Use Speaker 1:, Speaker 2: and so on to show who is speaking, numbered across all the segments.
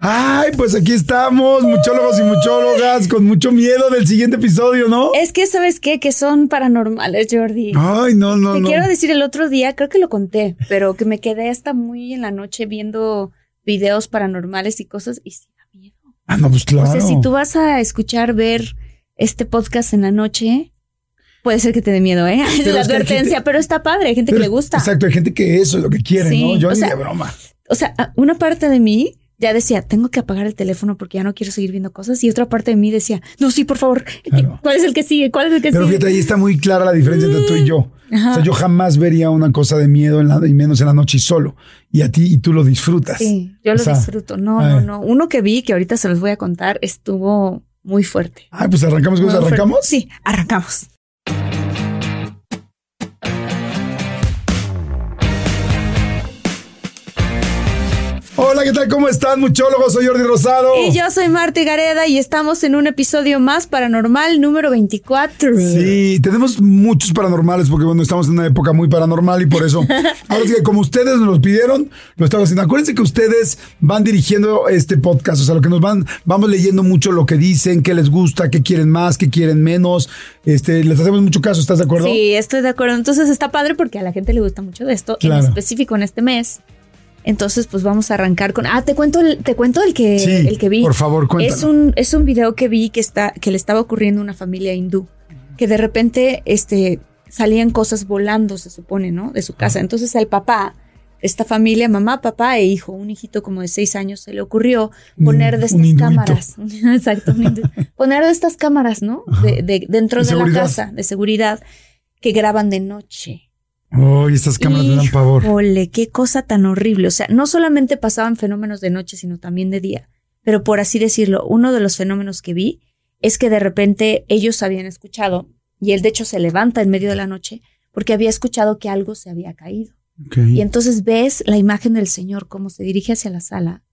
Speaker 1: Ay, pues aquí estamos, muchólogos y muchólogas, con mucho miedo del siguiente episodio, ¿no?
Speaker 2: Es que, ¿sabes qué? Que son paranormales, Jordi.
Speaker 1: Ay, no, no,
Speaker 2: Te
Speaker 1: no.
Speaker 2: quiero decir, el otro día, creo que lo conté, pero que me quedé hasta muy en la noche viendo videos paranormales y cosas y sí da miedo.
Speaker 1: Ah, no, pues claro.
Speaker 2: O sea, si tú vas a escuchar, ver este podcast en la noche, puede ser que te dé miedo, ¿eh?
Speaker 1: Pero
Speaker 2: la advertencia,
Speaker 1: gente-
Speaker 2: pero está padre, hay gente
Speaker 1: Pero-
Speaker 2: que le gusta.
Speaker 1: Exacto, hay gente que eso es lo que quiere,
Speaker 2: Sí,
Speaker 1: ¿no? Yo
Speaker 2: o
Speaker 1: ni
Speaker 2: sea,
Speaker 1: de broma.
Speaker 2: O sea, a- una parte de mí ya decía, tengo que apagar el teléfono porque ya no quiero seguir viendo cosas. Y otra parte de mí decía, no, sí, por favor,
Speaker 1: Claro.
Speaker 2: ¿cuál es el que sigue? ¿Cuál es el que
Speaker 1: Pero
Speaker 2: sigue?
Speaker 1: fíjate, ahí está muy clara la diferencia entre tú y yo.
Speaker 2: Ajá.
Speaker 1: O sea, yo jamás vería una cosa de miedo en la, y menos en la noche y solo. Y a ti, y tú lo disfrutas.
Speaker 2: Sí, yo
Speaker 1: O
Speaker 2: lo
Speaker 1: sea,
Speaker 2: disfruto. No, no, no. Uno que vi, que ahorita se los voy a contar, estuvo muy fuerte.
Speaker 1: Ay, pues arrancamos
Speaker 2: fuerte.
Speaker 1: arrancamos.
Speaker 2: Sí, arrancamos.
Speaker 1: Hola, ¿qué tal? ¿Cómo están, muchólogos? Soy Jordi Rosado.
Speaker 2: Y yo soy Marta Gareda y estamos en un episodio más paranormal número 24.
Speaker 1: Sí, tenemos muchos paranormales porque bueno, estamos en una época muy paranormal y por eso, ahora sí que como ustedes nos los pidieron, lo estamos haciendo. Acuérdense que ustedes van dirigiendo este podcast, o sea, lo que nos van, vamos leyendo mucho lo que dicen, qué les gusta, qué quieren más, qué quieren menos. Este, les hacemos mucho caso, ¿estás de acuerdo?
Speaker 2: Sí, estoy de acuerdo. Entonces está padre porque a la gente le gusta mucho de esto,
Speaker 1: Claro.
Speaker 2: en específico en este mes. Entonces, pues vamos a arrancar con. Ah, te cuento el, te cuento el que,
Speaker 1: Sí,
Speaker 2: el que vi.
Speaker 1: por favor, cuéntalo.
Speaker 2: Es un, es un video que vi que está, que le estaba ocurriendo a una familia hindú. Que de repente, este, salían cosas volando, se supone, ¿no? De su casa. Entonces al papá, esta familia, mamá, papá e hijo, un hijito como de seis años, se le ocurrió poner de estas
Speaker 1: un
Speaker 2: cámaras. Exacto, un poner de estas cámaras, ¿no? De, de- dentro
Speaker 1: De
Speaker 2: de, la casa, de seguridad, que graban de noche.
Speaker 1: Oh, y estas cámaras me dan pavor.
Speaker 2: Híjole, qué cosa tan horrible. O sea, no solamente pasaban fenómenos de noche, sino también de día. Pero por así decirlo, uno de los fenómenos que vi es que de repente ellos habían escuchado, y él de hecho se levanta en medio de la noche, porque había escuchado que algo se había caído. Y entonces ves la imagen del Señor cómo se dirige hacia la sala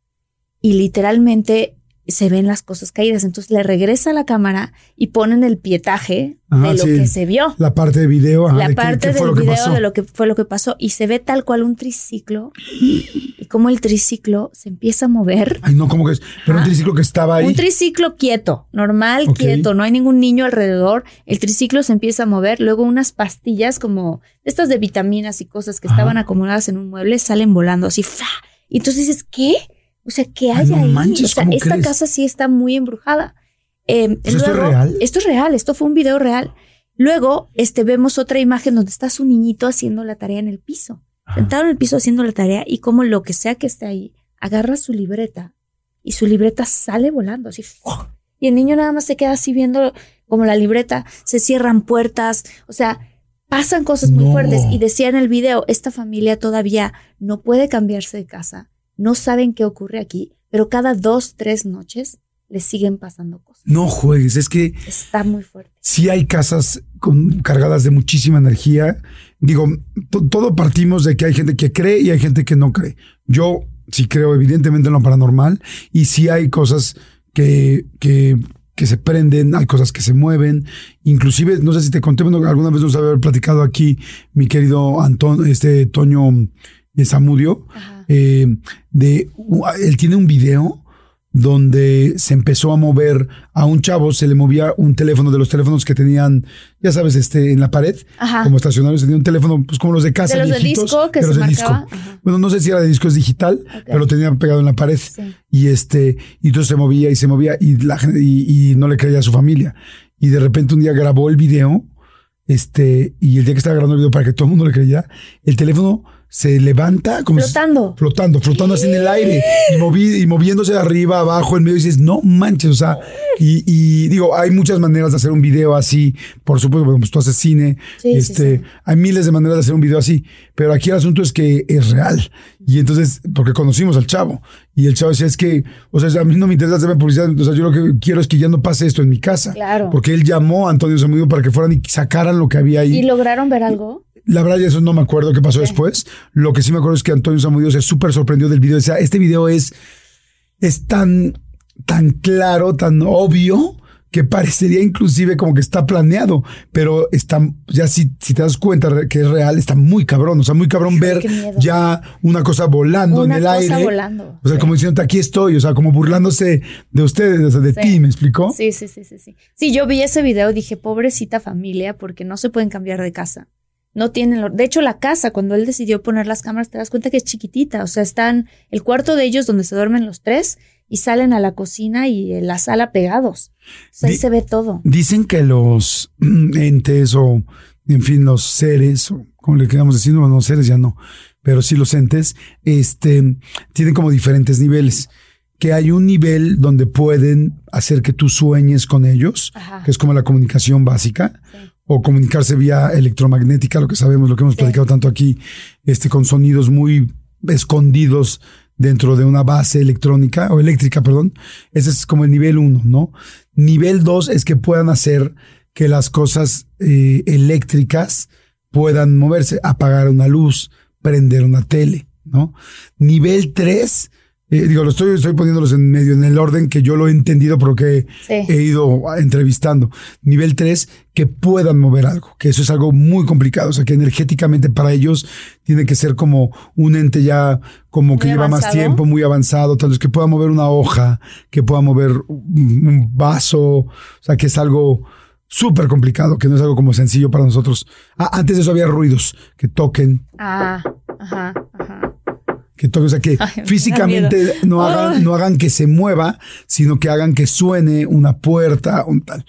Speaker 2: y literalmente se ven las cosas caídas. Entonces le regresa la cámara y ponen el pietaje
Speaker 1: Ajá,
Speaker 2: de lo
Speaker 1: sí.
Speaker 2: que se vio
Speaker 1: La parte de video, ajá,
Speaker 2: la
Speaker 1: de qué-
Speaker 2: parte
Speaker 1: qué fue
Speaker 2: del video de lo que fue lo que pasó y se ve tal cual un triciclo y como el triciclo se empieza a mover.
Speaker 1: Ay, no, ¿cómo que es? Pero un triciclo que estaba ahí.
Speaker 2: Un triciclo quieto, normal, quieto, no hay ningún niño alrededor, el triciclo se empieza a mover, luego unas pastillas como estas de vitaminas y cosas que estaban acomodadas en un mueble salen volando así, y entonces dices, ¿qué? O sea, ¿qué
Speaker 1: Ay,
Speaker 2: hay
Speaker 1: no
Speaker 2: ahí?
Speaker 1: manches,
Speaker 2: o sea,
Speaker 1: ¿cómo
Speaker 2: esta
Speaker 1: crees?
Speaker 2: casa sí está muy embrujada. Eh,
Speaker 1: ¿Esto es real?
Speaker 2: Esto es real, esto fue un video real. Luego, este, vemos otra imagen donde está su niñito haciendo la tarea en el piso.
Speaker 1: Ajá.
Speaker 2: Sentado en el piso haciendo la tarea y como lo que sea que esté ahí, agarra su libreta y su libreta sale volando así. ¡fua! Y el niño nada más se queda así viendo como la libreta, se cierran puertas, o sea, pasan cosas muy
Speaker 1: No.
Speaker 2: fuertes. Y decía en el video, esta familia todavía no puede cambiarse de casa, no saben qué ocurre aquí, pero cada dos, tres noches les siguen pasando cosas.
Speaker 1: No juegues, es que
Speaker 2: Está muy fuerte.
Speaker 1: sí hay casas con, cargadas de muchísima energía. Digo, to- todo partimos de que hay gente que cree y hay gente que no cree. Yo sí creo evidentemente en lo paranormal y sí hay cosas que, que, que se prenden, hay cosas que se mueven. Inclusive, no sé si te conté, bueno, alguna vez nos había platicado aquí mi querido Antón, este Toño de Zamudio,
Speaker 2: Ajá.
Speaker 1: eh, de, él tiene un video donde se empezó a mover a un chavo, se le movía un teléfono de los teléfonos que tenían, ya sabes, este, en la pared,
Speaker 2: Ajá.
Speaker 1: como estacionarios, tenía un teléfono, pues como los de casa.
Speaker 2: De los de
Speaker 1: viejitos,
Speaker 2: disco que
Speaker 1: de
Speaker 2: se
Speaker 1: de disco. Bueno, no sé si era de disco, es digital, pero lo tenía pegado en la pared.
Speaker 2: Sí.
Speaker 1: Y este, y entonces se movía y se movía y la y, y no le creía a su familia. Y de repente un día grabó el video, este, y el día que estaba grabando el video para que todo el mundo le creyera, el teléfono se levanta como si-
Speaker 2: Flotando.
Speaker 1: flotando, flotando así en el aire y, movi- y moviéndose de arriba, abajo, en medio. Y dices, no manches, o sea, y, y digo, hay muchas maneras de hacer un video así. Por supuesto, pues tú haces cine,
Speaker 2: Sí, sí,
Speaker 1: este,
Speaker 2: sí.
Speaker 1: hay miles de maneras de hacer un video así. Pero aquí el asunto es que es real. Y entonces, porque conocimos al chavo y el chavo decía, es que, o sea, a mí no me interesa hacer publicidad. O sea, yo lo que quiero es que ya no pase esto en mi casa.
Speaker 2: Claro.
Speaker 1: Porque él llamó a Antonio Zamudio para que fueran y sacaran lo que había ahí.
Speaker 2: ¿Y lograron ver algo?
Speaker 1: La verdad, eso no me acuerdo qué pasó después. Lo que sí me acuerdo es que Antonio Zamudio se súper sorprendió del video. Decía, este video es, es tan, tan claro, tan obvio, que parecería inclusive como que está planeado. Pero está, ya si, si te das cuenta que es real, está muy cabrón. O sea, muy cabrón ver ya una cosa volando
Speaker 2: Una
Speaker 1: en el
Speaker 2: cosa
Speaker 1: aire.
Speaker 2: volando,
Speaker 1: O sea,
Speaker 2: sí.
Speaker 1: como diciendo, aquí estoy. O sea, como burlándose de ustedes, o sea, de
Speaker 2: Sí.
Speaker 1: ti, ¿me explicó?
Speaker 2: Sí, sí, sí, sí, sí. Sí, yo vi ese video y dije, pobrecita familia, porque no se pueden cambiar de casa. No tienen, de hecho, la casa, cuando él decidió poner las cámaras, te das cuenta que es chiquitita. O sea, están el cuarto de ellos donde se duermen los tres y salen a la cocina y en la sala pegados. O sea, ahí se ve todo.
Speaker 1: Dicen que los mm, entes o, en fin, los seres, o como le queramos decir, no, no seres ya no, pero sí los entes, este, tienen como diferentes niveles. Que hay un nivel donde pueden hacer que tú sueñes con ellos,
Speaker 2: Ajá.
Speaker 1: que es como la comunicación básica,
Speaker 2: Sí.
Speaker 1: O comunicarse vía electromagnética, lo que sabemos, lo que hemos platicado tanto aquí, este, con sonidos muy escondidos dentro de una base electrónica o eléctrica, perdón. Ese es como el nivel uno, ¿no? Nivel dos es que puedan hacer que las cosas eh, eléctricas puedan moverse, apagar una luz, prender una tele, ¿no? Nivel tres, eh, digo, lo estoy, estoy poniéndolos en medio, en el orden que yo lo he entendido porque
Speaker 2: Sí.
Speaker 1: he ido entrevistando. Nivel 3, que puedan mover algo, que eso es algo muy complicado, o sea, que energéticamente para ellos tiene que ser como un ente ya como que lleva más tiempo, muy avanzado, tal vez que pueda mover una hoja, que pueda mover un un vaso, o sea, que es algo súper complicado, que no es algo como sencillo para nosotros. Ah, antes de eso había ruidos, que toquen,
Speaker 2: Ah, ajá, ajá.
Speaker 1: Que toquen, o sea, que
Speaker 2: Ay,
Speaker 1: físicamente no hagan, no hagan que se mueva, sino que hagan que suene una puerta, un tal.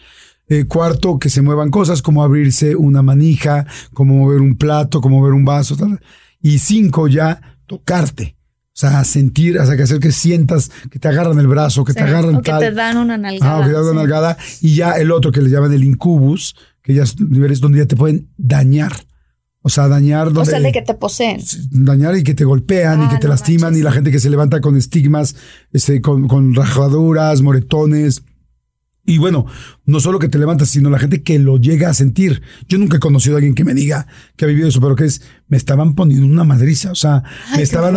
Speaker 1: Eh, cuarto, que se muevan cosas como abrirse una manija, como mover un plato, como mover un vaso, tal. Y cinco, ya tocarte. O sea, sentir, o sea, que hacer que sientas que te agarran el brazo, que
Speaker 2: Sí,
Speaker 1: te agarran
Speaker 2: o que
Speaker 1: tal.
Speaker 2: te dan una nalgada.
Speaker 1: Ah, o que te dan una nalgada. Y ya el otro que le llaman el incubus, que ya es niveles donde ya te pueden dañar. O sea, dañar donde
Speaker 2: O sea, de que te poseen.
Speaker 1: dañar y que te golpean y
Speaker 2: Ah,
Speaker 1: que te
Speaker 2: no
Speaker 1: lastiman
Speaker 2: manches.
Speaker 1: y la gente que se levanta con estigmas, este, con, con rajaduras, moretones. Y bueno, no solo que te levantas, sino la gente que lo llega a sentir. Yo nunca he conocido a alguien que me diga que ha vivido eso, pero que es, me estaban poniendo una madriza, o sea,
Speaker 2: Ay,
Speaker 1: me estaban,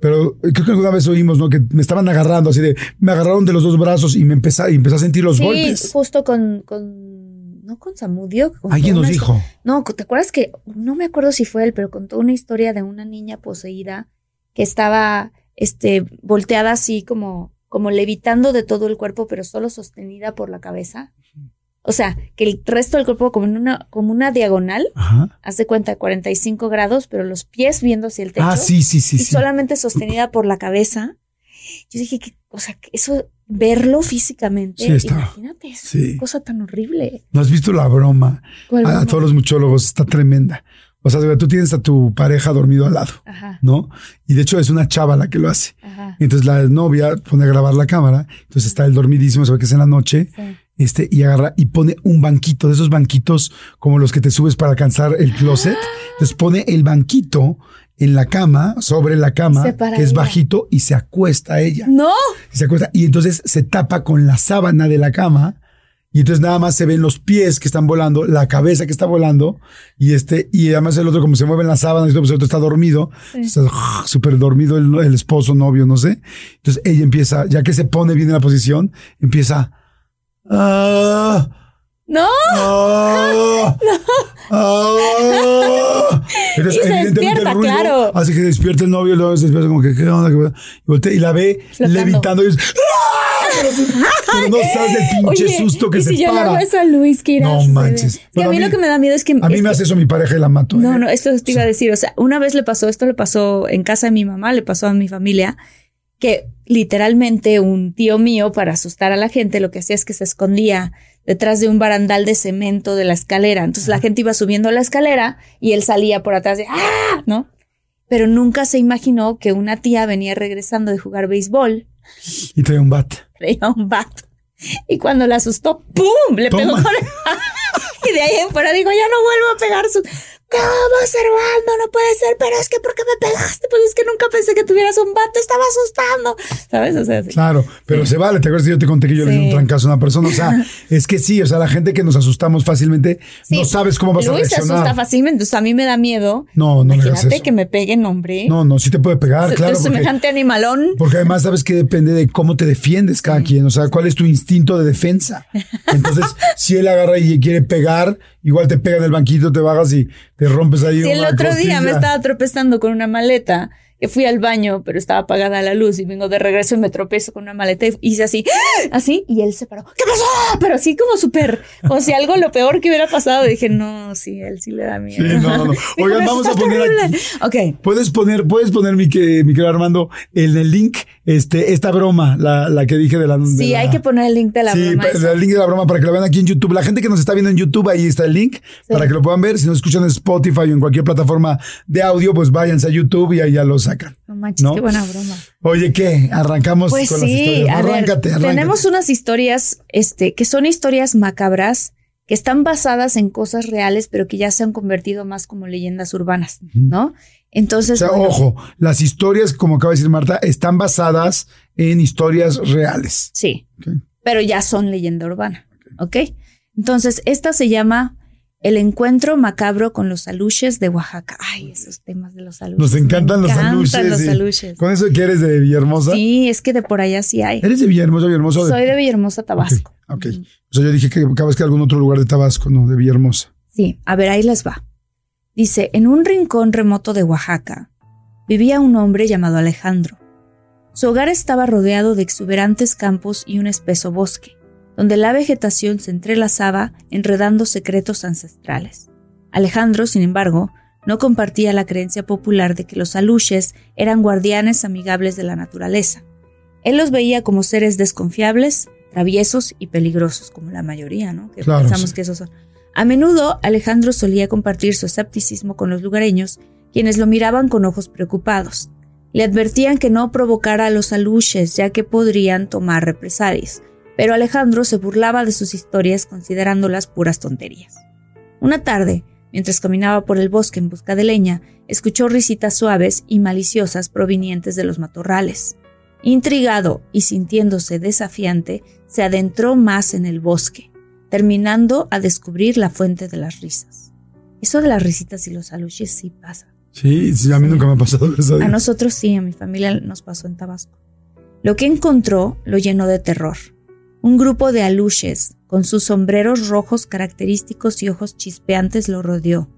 Speaker 1: pero creo que alguna vez oímos, ¿no? Que me estaban agarrando así de, me agarraron de los dos brazos y me empecé, y empecé a sentir los
Speaker 2: sí,
Speaker 1: golpes.
Speaker 2: justo con, con, no con Samudio.
Speaker 1: Alguien nos dijo.
Speaker 2: No, ¿te acuerdas que, no me acuerdo si fue él, pero contó una historia de una niña poseída que estaba, este, volteada así como, como levitando de todo el cuerpo, pero solo sostenida por la cabeza. O sea, que el resto del cuerpo como en una, como una diagonal,
Speaker 1: Ajá.
Speaker 2: haz de cuenta 45 grados, pero los pies viendo hacia el techo.
Speaker 1: Ah, sí, sí, sí,
Speaker 2: y
Speaker 1: sí.
Speaker 2: solamente sostenida por la cabeza. Yo dije que, o sea, que eso, verlo físicamente,
Speaker 1: Sí, está.
Speaker 2: imagínate, es
Speaker 1: Sí.
Speaker 2: una cosa tan horrible.
Speaker 1: ¿No has visto la broma?
Speaker 2: ¿Cuál
Speaker 1: A, todos los muchólogos está tremenda. O sea, tú tienes a tu pareja dormido al lado,
Speaker 2: Ajá,
Speaker 1: ¿no? Y de hecho es una chava la que lo hace.
Speaker 2: ajá.
Speaker 1: Entonces la novia pone a grabar la cámara, entonces está el dormidísimo, se ve que es en la noche,
Speaker 2: Sí.
Speaker 1: este, y agarra y pone un banquito, de esos banquitos como los que te subes para alcanzar el closet. Entonces pone el banquito en la cama, sobre la cama, que es bajito, y se acuesta a ella.
Speaker 2: No,
Speaker 1: Y se acuesta, y entonces se tapa con la sábana de la cama. Y entonces nada más se ven los pies que están volando, la cabeza que está volando, y este, y además el otro, como se mueve en la sábana, y todo, pues el otro está dormido,
Speaker 2: Sí.
Speaker 1: está súper dormido el, el esposo, novio, no sé. Entonces ella empieza, ya que se pone bien en la posición, empieza, ah,
Speaker 2: No.
Speaker 1: ¡Ah! ¡Ah! Entonces,
Speaker 2: Y se despierta,
Speaker 1: ruido
Speaker 2: claro.
Speaker 1: Hace que despierta el novio, luego se despierta como que, ¿qué onda? ¿Qué onda? Y, voltea y la ve
Speaker 2: Flotando.
Speaker 1: levitando y es, ¡Ah! Pero, no sabes el pinche
Speaker 2: Oye,
Speaker 1: susto que
Speaker 2: y
Speaker 1: se
Speaker 2: si yo le hago
Speaker 1: para.
Speaker 2: eso a Luis, ¿qué irá
Speaker 1: No manches. Pero
Speaker 2: a mí, lo que me da miedo es que...
Speaker 1: A mí me hace eso mi pareja y la mato.
Speaker 2: No,
Speaker 1: ¿eh?
Speaker 2: no, esto te iba a decir. O sea, una vez le pasó, esto le pasó en casa de mi mamá, le pasó a mi familia, que literalmente un tío mío, para asustar a la gente, lo que hacía es que se escondía detrás de un barandal de cemento de la escalera. Entonces la gente iba subiendo la escalera y él salía por atrás de ¡ah! ¿No? Pero nunca se imaginó que una tía venía regresando de jugar béisbol,
Speaker 1: Y trae un bat.
Speaker 2: traía un bat. Y cuando la asustó, ¡pum! Le pegó con el Y de ahí en fuera digo, ya no vuelvo a pegar su. ¿Cómo, Servando? No puede ser, pero es que ¿por qué me pegaste? Pues es que nunca pensé que tuvieras un te estaba asustando. ¿Sabes? O sea, sí.
Speaker 1: Claro, pero se vale. ¿Te acuerdas que yo te conté que yo le di un trancazo a una persona? O sea, es que sí, o sea, la gente que nos asustamos fácilmente, no sabes cómo vas a
Speaker 2: Luis se asusta
Speaker 1: reaccionar.
Speaker 2: fácilmente, entonces a mí me da miedo.
Speaker 1: No, no le
Speaker 2: Imagínate
Speaker 1: eso.
Speaker 2: que me peguen, hombre.
Speaker 1: No, no, sí te puede pegar, claro. Porque,
Speaker 2: semejante animalón.
Speaker 1: porque además sabes que depende de cómo te defiendes cada quien, o sea, cuál es tu instinto de defensa. Entonces, si él agarra y quiere pegar, igual te pega en el banquito, te bajas y te rompes ahí
Speaker 2: Sí, el otro día me
Speaker 1: costilla.
Speaker 2: estaba tropezando con una maleta, que fui al baño, pero estaba apagada la luz y vengo de regreso y me tropezo con una maleta y hice así, así, y él se paró. ¿Qué pasó? Pero así como súper, o si algo lo peor que hubiera pasado, dije, no, sí, él sí le da miedo.
Speaker 1: Sí, no, no, no. Oigan,
Speaker 2: "Eso
Speaker 1: vamos a poner
Speaker 2: terrible".
Speaker 1: aquí.
Speaker 2: Ok.
Speaker 1: Puedes poner, puedes poner mi, que, mi querido Armando en el link, este, esta broma, la, la que dije de la. de
Speaker 2: Sí,
Speaker 1: la-
Speaker 2: hay que poner el link de la
Speaker 1: sí,
Speaker 2: broma. esa.
Speaker 1: el link de la broma para que lo vean aquí en YouTube. La gente que nos está viendo en YouTube, ahí está el link para que lo puedan ver. Si nos escuchan en Spotify o en cualquier plataforma de audio, pues váyanse a YouTube y ahí ya lo sacan.
Speaker 2: No manches,
Speaker 1: ¿no?
Speaker 2: qué buena broma.
Speaker 1: Oye, ¿qué? Arrancamos
Speaker 2: Pues
Speaker 1: con las historias.
Speaker 2: ver,
Speaker 1: arráncate, arráncate.
Speaker 2: tenemos unas historias, este, que son historias macabras, que están basadas en cosas reales, pero que ya se han convertido más como leyendas urbanas, ¿no?
Speaker 1: O
Speaker 2: Entonces,
Speaker 1: sea,
Speaker 2: bueno,
Speaker 1: ojo, las historias, como acaba de decir Marta, están basadas en historias reales.
Speaker 2: sí, pero ya son leyenda urbana, ¿ok? Entonces, esta se llama El encuentro macabro con los aluches de Oaxaca. Ay, esos temas de los aluches.
Speaker 1: Nos
Speaker 2: me
Speaker 1: encantan los
Speaker 2: encantan
Speaker 1: aluches.
Speaker 2: los
Speaker 1: sí.
Speaker 2: aluches.
Speaker 1: Con eso que eres de Villahermosa.
Speaker 2: Sí, es que de por allá sí hay.
Speaker 1: ¿Eres de Villahermosa, Villahermosa? de-
Speaker 2: Soy de Villahermosa, Tabasco.
Speaker 1: Ok. O sea, yo dije que vez que algún otro lugar de Tabasco, no, de Villahermosa.
Speaker 2: Sí, a ver, ahí les va. Dice, en un rincón remoto de Oaxaca vivía un hombre llamado Alejandro. Su hogar estaba rodeado de exuberantes campos y un espeso bosque, donde la vegetación se entrelazaba enredando secretos ancestrales. Alejandro, sin embargo, no compartía la creencia popular de que los aluches eran guardianes amigables de la naturaleza. Él los veía como seres desconfiables, traviesos y peligrosos, como la mayoría, ¿no? Que
Speaker 1: Claro,
Speaker 2: pensamos
Speaker 1: sí.
Speaker 2: que esos son. A menudo Alejandro solía compartir su escepticismo con los lugareños, quienes lo miraban con ojos preocupados. Le advertían que no provocara a los aluches, ya que podrían tomar represalias, pero Alejandro se burlaba de sus historias considerándolas puras tonterías. Una tarde, mientras caminaba por el bosque en busca de leña, escuchó risitas suaves y maliciosas provenientes de los matorrales. Intrigado y sintiéndose desafiante, se adentró más en el bosque, terminando a descubrir la fuente de las risas. Eso de las risitas y los aluches sí pasa.
Speaker 1: Sí, sí, a mí nunca me ha pasado eso.
Speaker 2: A nosotros sí, a mi familia nos pasó en Tabasco. Lo que encontró lo llenó de terror. Un grupo de aluches, con sus sombreros rojos característicos y ojos chispeantes, lo rodeó.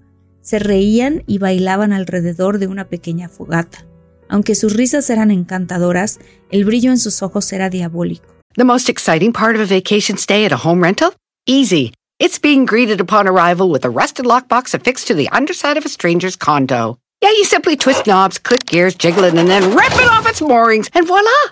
Speaker 2: Se reían y bailaban alrededor de una pequeña fogata. Aunque sus risas eran encantadoras, el brillo en sus ojos era diabólico.
Speaker 3: The most exciting part of a vacation stay at a home rental? Easy. It's being greeted upon arrival with a rusted lockbox affixed to the underside of a stranger's condo. Yeah, you simply twist knobs, click gears, jiggle it, and then rip it off its moorings, and voila!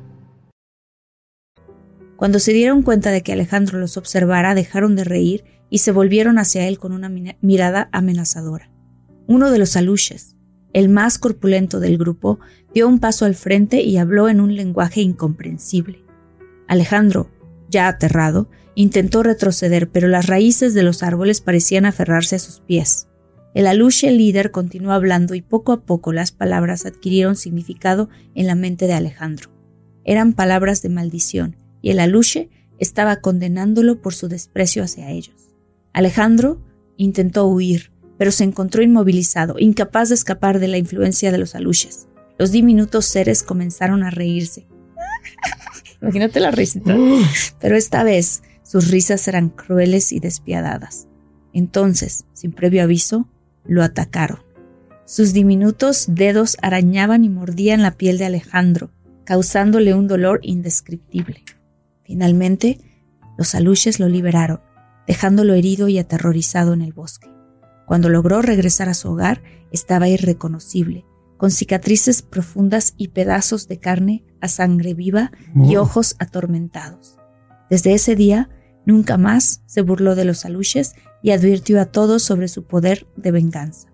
Speaker 2: Cuando se dieron cuenta de que Alejandro los observara, dejaron de reír y se volvieron hacia él con una mirada amenazadora. Uno de los aluches, el más corpulento del grupo, dio un paso al frente y habló en un lenguaje incomprensible. Alejandro, ya aterrado, intentó retroceder, pero las raíces de los árboles parecían aferrarse a sus pies. El aluche líder continuó hablando y poco a poco las palabras adquirieron significado en la mente de Alejandro. Eran palabras de maldición, y el aluche estaba condenándolo por su desprecio hacia ellos. Alejandro intentó huir, pero se encontró inmovilizado, incapaz de escapar de la influencia de los aluches. Los diminutos seres comenzaron a reírse. Imagínate la risita. Pero esta vez sus risas eran crueles y despiadadas. Entonces, sin previo aviso, lo atacaron. Sus diminutos dedos arañaban y mordían la piel de Alejandro, causándole un dolor indescriptible. Finalmente, los aluches lo liberaron, dejándolo herido y aterrorizado en el bosque. Cuando logró regresar a su hogar, estaba irreconocible, con cicatrices profundas y pedazos de carne a sangre viva y
Speaker 1: Oh.
Speaker 2: ojos atormentados. Desde ese día, nunca más se burló de los aluches y advirtió a todos sobre su poder de venganza.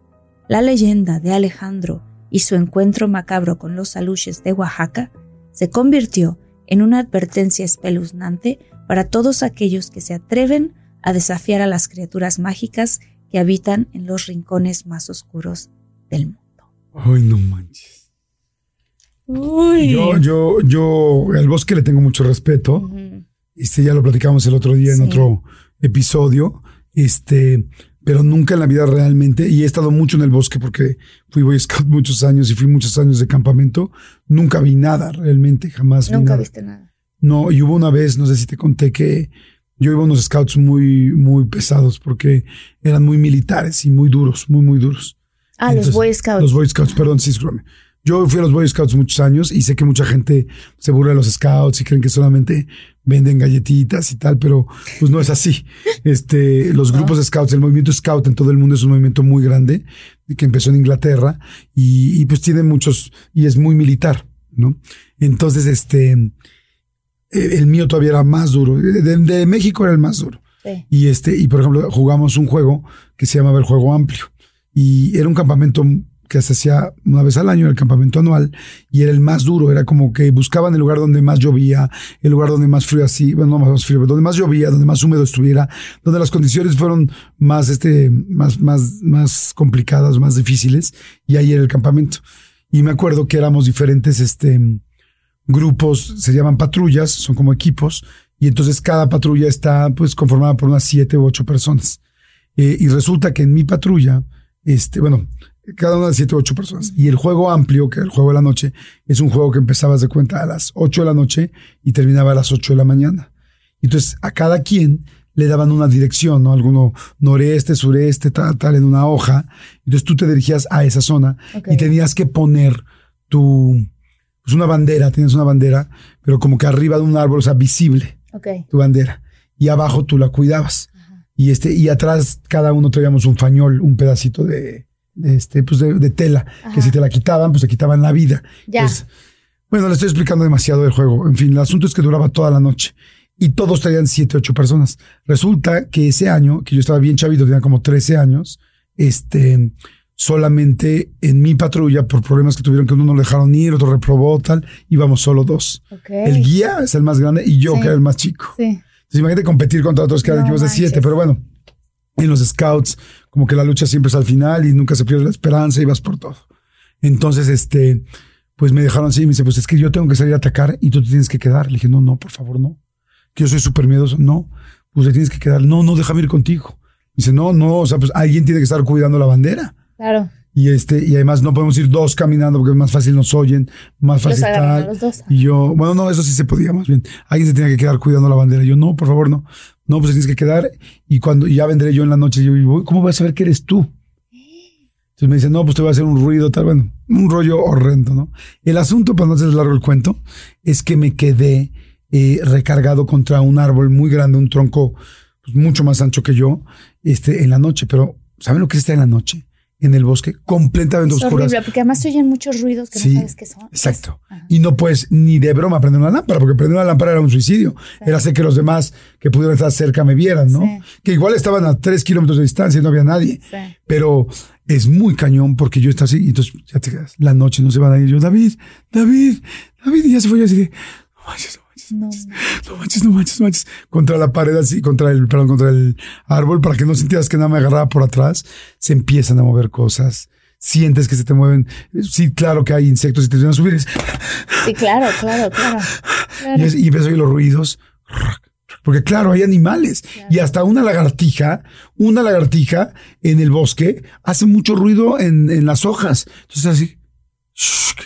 Speaker 2: La leyenda de Alejandro y su encuentro macabro con los aluches de Oaxaca se convirtió en una advertencia espeluznante para todos aquellos que se atreven a desafiar a las criaturas mágicas que habitan en los rincones más oscuros del mundo.
Speaker 1: Ay, no manches. Yo, yo, yo al bosque le tengo mucho respeto. Este ya lo platicamos el otro día en
Speaker 2: Sí.
Speaker 1: otro episodio. Este, pero nunca en la vida realmente, y he estado mucho en el bosque porque fui Boy Scout muchos años y fui muchos años de campamento. Nunca vi nada realmente, jamás vi
Speaker 2: Nunca
Speaker 1: nada.
Speaker 2: viste nada.
Speaker 1: No, y hubo una vez, no sé si te conté que yo iba a unos scouts muy, muy pesados porque eran muy militares y muy duros, muy, muy duros.
Speaker 2: Ah, los Boy Scouts.
Speaker 1: Los Boy Scouts, perdón, sí. Yo fui a los Boy Scouts muchos años y sé que mucha gente se burla de los Scouts y creen que solamente venden galletitas y tal, pero pues no es así. Este, los grupos de Scouts, el movimiento Scout en todo el mundo es un movimiento muy grande que empezó en Inglaterra y, y, pues tiene muchos y es muy militar, ¿no? Entonces, este, el, el mío todavía era más duro. De, de México era el más duro.
Speaker 2: Sí.
Speaker 1: Y este, y por ejemplo, jugamos un juego que se llamaba el juego amplio. Y era un campamento que se hacía una vez al año, el campamento anual, y era el más duro. Era como que buscaban el lugar donde más llovía, el lugar donde más frío así, bueno, no más frío, pero donde más llovía, donde más húmedo estuviera, donde las condiciones fueron más, este, más, más, más complicadas, más difíciles, y ahí era el campamento. Y me acuerdo que éramos diferentes, este, grupos, se llaman patrullas, son como equipos, y entonces cada patrulla está pues conformada por unas siete u ocho personas. Eh, y resulta que en mi patrulla, este, bueno, cada una de siete ocho personas. Y el juego amplio, que es el juego de la noche, es un juego que empezabas de cuenta a las ocho de la noche y terminaba a las ocho de la mañana. Entonces a cada quien le daban una dirección, ¿no? Alguno noreste, sureste, tal, tal, en una hoja. Entonces tú te dirigías a esa zona y tenías que poner tu, pues una bandera, tenías una bandera, pero como que arriba de un árbol, o sea, visible tu bandera. Y abajo tú la cuidabas. Y este, y atrás cada uno traíamos un fañol, un pedacito de este, pues de, de tela, que si te la quitaban, pues te quitaban la vida.
Speaker 2: Ya.
Speaker 1: Entonces, bueno, le estoy explicando demasiado del juego. En fin, el asunto es que duraba toda la noche. Y todos traían siete, ocho personas. Resulta que ese año, que yo estaba bien chavito, tenía como 13 años, este, solamente en mi patrulla, por problemas que tuvieron que uno no lo dejaron ir, otro reprobó, tal, íbamos solo dos.
Speaker 2: Ok.
Speaker 1: El guía es el más grande y yo,
Speaker 2: Sí.
Speaker 1: que era el más chico.
Speaker 2: Sí.
Speaker 1: Entonces, imagínate competir contra otros que eran
Speaker 2: No
Speaker 1: equipos de siete, pero bueno, en los scouts, como que la lucha siempre es al final y nunca se pierde la esperanza y vas por todo. Entonces, este, pues me dejaron así y me dice, pues es que yo tengo que salir a atacar y tú te tienes que quedar. Le dije, no, no, por favor, no. Que yo soy súper miedoso. No, pues te tienes que quedar. No, no, déjame ir contigo. Dice, no, no, o sea, pues alguien tiene que estar cuidando la bandera.
Speaker 2: Claro.
Speaker 1: Y este, y además no podemos ir dos caminando porque es más fácil nos oyen, más
Speaker 2: Los
Speaker 1: fácil
Speaker 2: a
Speaker 1: tal.
Speaker 2: los dos.
Speaker 1: Y yo, bueno, no, eso sí se podía más bien. Alguien se tenía que quedar cuidando la bandera. Y yo, no, por favor, no. No, pues tienes que quedar. Y cuando ya vendré yo en la noche, yo, ¿cómo voy a saber que eres tú? Entonces me dice, no, pues te voy a hacer un ruido, tal. Bueno, un rollo horrendo, ¿no? El asunto, para no hacer largo el cuento, es que me quedé eh, recargado contra un árbol muy grande, un tronco pues, mucho más ancho que yo, este, en la noche. Pero, ¿saben lo que es estar en la noche? En el bosque, completamente
Speaker 2: Es
Speaker 1: oscuras.
Speaker 2: horrible, porque además se oyen muchos ruidos que
Speaker 1: Sí,
Speaker 2: no sabes qué son.
Speaker 1: Exacto.
Speaker 2: Ajá.
Speaker 1: Y no puedes ni de broma prender una lámpara, porque prender una lámpara era un suicidio. Era hacer que los demás que pudieran estar cerca me vieran, ¿no?
Speaker 2: Sí.
Speaker 1: Que igual estaban a tres kilómetros de distancia y no había nadie. Pero es muy cañón porque yo estaba así y entonces ya te quedas. La noche no se va a ir. Yo, David, David, David, y ya se fue yo así de, manches, no manches,
Speaker 2: No,
Speaker 1: manches, no manches, no manches. Contra la pared así, contra el, perdón, contra el árbol para que no sintieras que nada me agarraba por atrás. Se empiezan a mover cosas. Sientes que se te mueven. Sí, claro que hay insectos y te van a subir.
Speaker 2: Sí, claro, claro, claro. claro.
Speaker 1: y, es- y ves ahí los ruidos. Porque claro, hay animales. Y hasta una lagartija, una lagartija en el bosque hace mucho ruido en, en las hojas. Entonces así.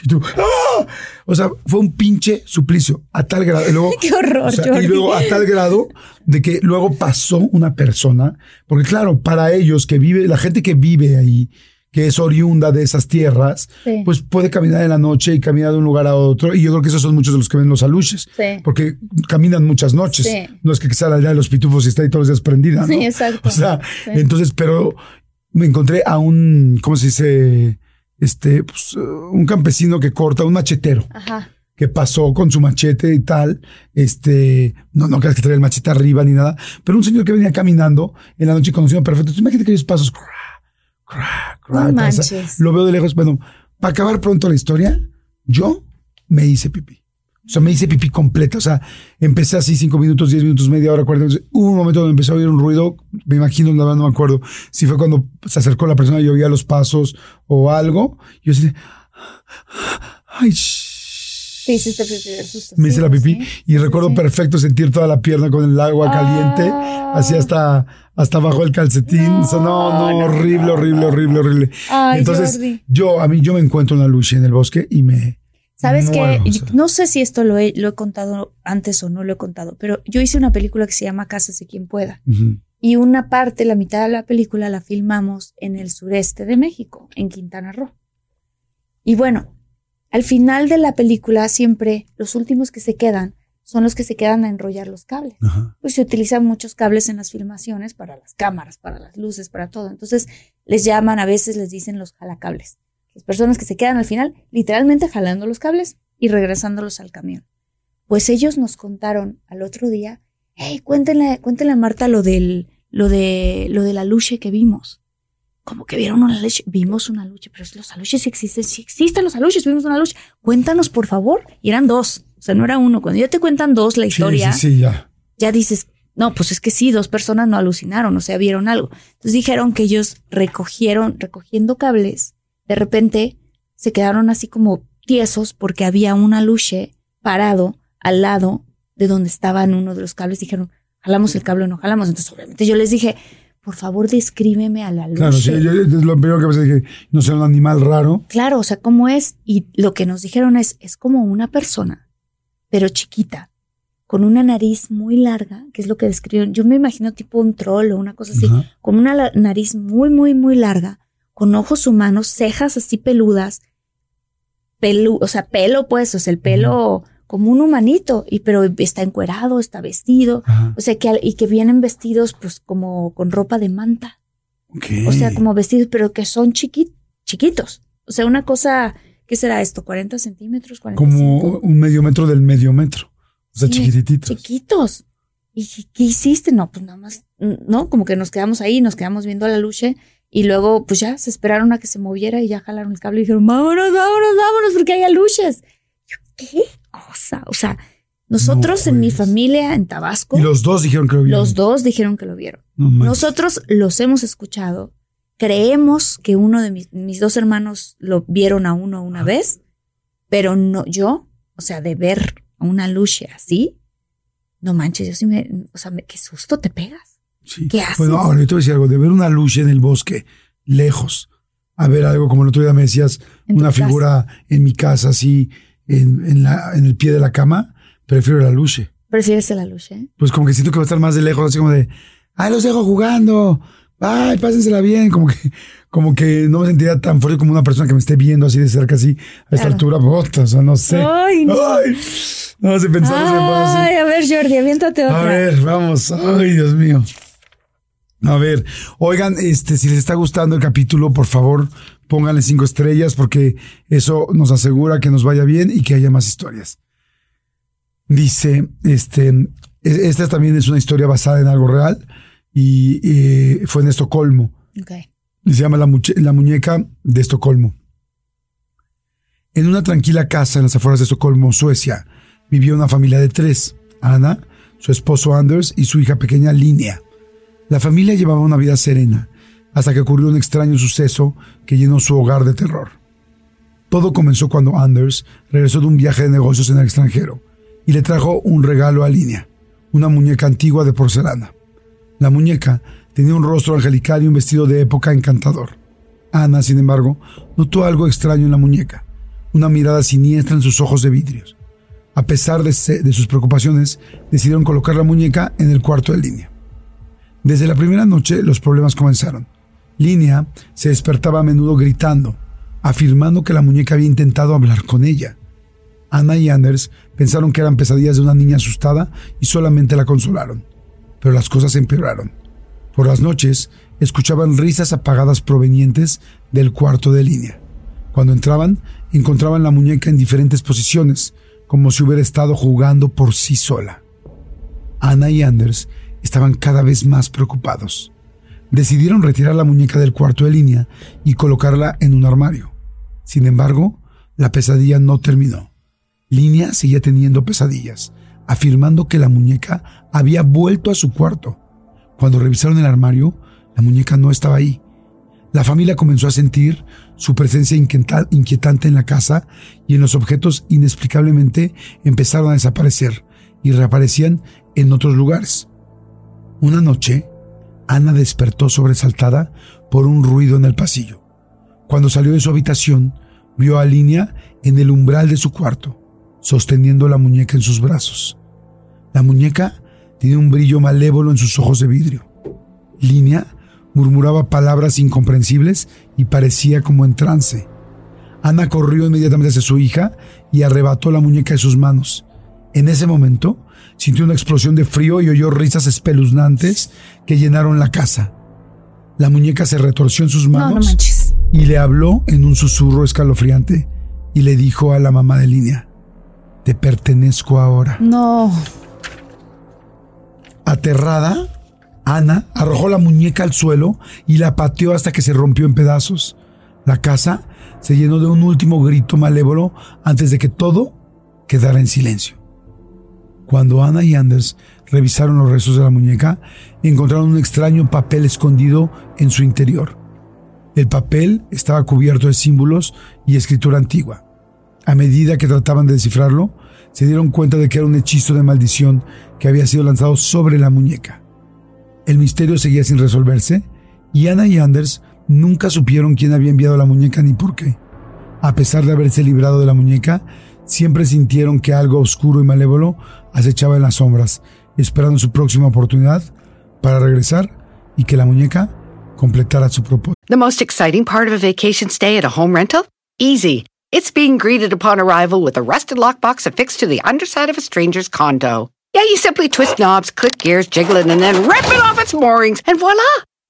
Speaker 1: Y tú, ¡ah! O sea, fue un pinche suplicio a tal grado. Y luego,
Speaker 2: Qué horror,
Speaker 1: o sea,
Speaker 2: Jordi.
Speaker 1: y luego a tal grado de que luego pasó una persona, porque claro, para ellos que vive, la gente que vive ahí, que es oriunda de esas tierras,
Speaker 2: Sí.
Speaker 1: pues puede caminar en la noche y caminar de un lugar a otro. Y yo creo que esos son muchos de los que ven los aluches.
Speaker 2: Sí.
Speaker 1: Porque caminan muchas noches.
Speaker 2: Sí.
Speaker 1: No es que sale allá de los pitufos y está ahí todos los días prendida, ¿no?
Speaker 2: Sí, exacto.
Speaker 1: O sea, entonces, pero me encontré a un, ¿cómo se dice? Este, pues, uh, un campesino que corta, un machetero
Speaker 2: Ajá.
Speaker 1: que pasó con su machete y tal. Este, no, no creas que traía el machete arriba ni nada, pero un señor que venía caminando en la noche conocido perfecto. Imagínate aquellos pasos. cra, cra, cra,
Speaker 2: No.
Speaker 1: Lo veo de lejos. Bueno, para acabar pronto la historia, yo me hice pipí. O sea, me hice pipí completa. O sea, empecé así cinco minutos, diez minutos, media hora, cuarenta minutos. Hubo un momento donde empecé a oír un ruido. Me imagino, verdad no me acuerdo si fue cuando se acercó la persona y oía los pasos o algo. Yo así ay,
Speaker 2: hiciste pipí susto.
Speaker 1: Me hice la pipí
Speaker 2: sí.
Speaker 1: y recuerdo
Speaker 2: sí.
Speaker 1: perfecto sentir toda la pierna con el agua caliente,
Speaker 2: Ah.
Speaker 1: así hasta, hasta abajo el calcetín.
Speaker 2: No,
Speaker 1: O sea, no, no,
Speaker 2: no,
Speaker 1: horrible,
Speaker 2: no,
Speaker 1: horrible,
Speaker 2: no.
Speaker 1: horrible, horrible.
Speaker 2: Ay,
Speaker 1: Entonces,
Speaker 2: Jordi.
Speaker 1: yo, a mí, yo me encuentro una lucha en el bosque y me.
Speaker 2: ¿Sabes
Speaker 1: muero,
Speaker 2: qué? No sé si esto lo he, lo he contado antes o no lo he contado, pero yo hice una película que se llama Cásase quien pueda. Y una parte, la mitad de la película, la filmamos en el sureste de México, en Quintana Roo. Y bueno, al final de la película siempre los últimos que se quedan son los que se quedan a enrollar los cables.
Speaker 1: Ajá.
Speaker 2: Pues se utilizan muchos cables en las filmaciones para las cámaras, para las luces, para todo. Entonces les llaman, a veces les dicen los jalacables. Las personas que se quedan al final literalmente jalando los cables y regresándolos al camión. Pues ellos nos contaron al otro día, hey, cuéntenle, cuéntenle a Marta lo del, lo de, lo de la luche que vimos. Como que vieron una luche, vimos una luche, pero los aluches existen, sí existen los aluches, vimos una luche. Cuéntanos, por favor. Y eran dos, o sea, no era uno. Cuando ya te cuentan dos la
Speaker 1: Sí,
Speaker 2: historia,
Speaker 1: sí, sí, ya.
Speaker 2: ya dices, no, pues es que sí, dos personas no alucinaron, o sea, vieron algo. Entonces dijeron que ellos recogieron, recogiendo cables, de repente se quedaron así como tiesos porque había un aluche parado al lado de donde estaban uno de los cables. Dijeron, jalamos el cable o no jalamos. Entonces, obviamente, yo les dije, por favor, descríbeme a la luche.
Speaker 1: Claro, sí, yo, es lo primero que pensé dije, no sea un animal raro.
Speaker 2: Claro, o sea, ¿cómo es? Y lo que nos dijeron es, es como una persona, pero chiquita, con una nariz muy larga, que es lo que describieron. Yo me imagino tipo un troll o una cosa así, con una nariz muy, muy, muy larga, con ojos humanos, cejas así peludas, pelu, o sea, pelo pues, o sea, el pelo como un humanito, y pero está encuerado, está vestido,
Speaker 1: Ajá.
Speaker 2: o sea, que, y que vienen vestidos pues como con ropa de manta. O sea, como vestidos, pero que son chiqui- chiquitos. O sea, una cosa, ¿qué será esto? ¿40 centímetros? 45?
Speaker 1: Como un medio metro del medio metro. O sea,
Speaker 2: Sí,
Speaker 1: chiquititos.
Speaker 2: Chiquitos. ¿Y qué- hiciste? No, pues nada más, ¿no? Como que nos quedamos ahí, nos quedamos viendo la luche y luego, pues ya se esperaron a que se moviera y ya jalaron el cable y dijeron, vámonos, vámonos, vámonos, porque hay aluches. Yo, ¿qué cosa? O sea, nosotros en mi
Speaker 1: juegues.
Speaker 2: familia en Tabasco,
Speaker 1: Y los dos dijeron que lo vieron.
Speaker 2: los dos dijeron que lo vieron.
Speaker 1: No.
Speaker 2: Nosotros los hemos escuchado. Creemos que uno de mis, mis dos hermanos lo vieron a uno una vez, pero no yo, o sea, de ver a una luche así, no manches, yo sí me, o sea, me- qué susto te pegas.
Speaker 1: Sí.
Speaker 2: ¿Qué haces?
Speaker 1: Bueno, ahora yo te voy a decir algo. De ver una luz en el bosque, lejos, a ver algo como el otro día me decías,
Speaker 2: En
Speaker 1: una
Speaker 2: casa.
Speaker 1: figura en mi casa así, en, en, la, en el pie de la cama, prefiero la luz.
Speaker 2: ¿Prefieres la luche?
Speaker 1: Pues como que siento que va a estar más de lejos, así como de, ay, los dejo jugando, ay, pásensela bien, como que, como que no me sentiría tan fuerte como una persona que me esté viendo así de cerca, así, a esta
Speaker 2: Claro.
Speaker 1: altura, bota, o sea, no sé.
Speaker 2: Ay, no.
Speaker 1: Ay, no no se me pone así.
Speaker 2: Ay, a ver, Jordi, aviéntate
Speaker 1: A
Speaker 2: otra.
Speaker 1: ver, vamos, ay, Dios mío. A ver, oigan, este, si les está gustando el capítulo, por favor, pónganle cinco estrellas porque eso nos asegura que nos vaya bien y que haya más historias. Dice, este, e- esta también es una historia basada en algo real y eh, fue en Estocolmo. Se llama la muñeca de Estocolmo. En una tranquila casa en las afueras de Estocolmo, Suecia, vivía una familia de tres: Ana, su esposo Anders y su hija pequeña Linnea. La familia llevaba una vida serena hasta que ocurrió un extraño suceso que llenó su hogar de terror. Todo comenzó cuando Anders regresó de un viaje de negocios en el extranjero y le trajo un regalo a Linnea, una muñeca antigua de porcelana. La muñeca tenía un rostro angelical y un vestido de época encantador. Ana, sin embargo, notó algo extraño en la muñeca, una mirada siniestra en sus ojos de vidrios. A pesar de sus preocupaciones, decidieron colocar la muñeca en el cuarto de línea. Desde la primera noche los problemas comenzaron. Línea se despertaba a menudo gritando, afirmando que la muñeca había intentado hablar con ella. Ana y Anders pensaron que eran pesadillas de una niña asustada y solamente la consolaron. Pero las cosas empeoraron. Por las noches escuchaban risas apagadas provenientes del cuarto de línea. Cuando entraban, encontraban la muñeca en diferentes posiciones, como si hubiera estado jugando por sí sola. Ana y Anders estaban cada vez más preocupados. Decidieron retirar la muñeca del cuarto de línea y colocarla en un armario. Sin embargo, la pesadilla no terminó. Línea seguía teniendo pesadillas, afirmando que la muñeca había vuelto a su cuarto. Cuando revisaron el armario, la muñeca no estaba ahí. La familia comenzó a sentir su presencia inquieta- inquietante en la casa y en los objetos inexplicablemente empezaron a desaparecer y reaparecían en otros lugares. Una noche, Ana despertó sobresaltada por un ruido en el pasillo. Cuando salió de su habitación, vio a Línea en el umbral de su cuarto, sosteniendo la muñeca en sus brazos. La muñeca tenía un brillo malévolo en sus ojos de vidrio. Línea murmuraba palabras incomprensibles y parecía como en trance. Ana corrió inmediatamente hacia su hija y arrebató la muñeca de sus manos. En ese momento, sintió una explosión de frío y oyó risas espeluznantes que llenaron la casa. La muñeca se retorció en sus
Speaker 2: No,
Speaker 1: manos
Speaker 2: no
Speaker 1: y le habló en un susurro escalofriante y le dijo a la mamá de línea, te pertenezco ahora.
Speaker 2: No.
Speaker 1: Aterrada, Ana arrojó la muñeca al suelo y la pateó hasta que se rompió en pedazos. La casa se llenó de un último grito malévolo antes de que todo quedara en silencio. Cuando Ana y Anders revisaron los restos de la muñeca, encontraron un extraño papel escondido en su interior. El papel estaba cubierto de símbolos y escritura antigua. A medida que trataban de descifrarlo, se dieron cuenta de que era un hechizo de maldición que había sido lanzado sobre la muñeca. El misterio seguía sin resolverse y Ana y Anders nunca supieron quién había enviado la muñeca ni por qué. A pesar de haberse librado de la muñeca, siempre sintieron que algo oscuro y malévolo acechaba en las sombras, esperando su próxima oportunidad para regresar y que la muñeca completara su propósito.
Speaker 3: The most exciting part of a vacation stay at a home rental? Easy. It's being greeted upon arrival with a rusted lockbox affixed to the underside of a stranger's condo. Yeah, you simply twist knobs, click gears, jiggle it, and then rip it off its moorings, and voila!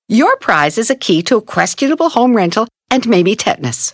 Speaker 3: Your prize is a key to a questionable home rental and maybe tetanus.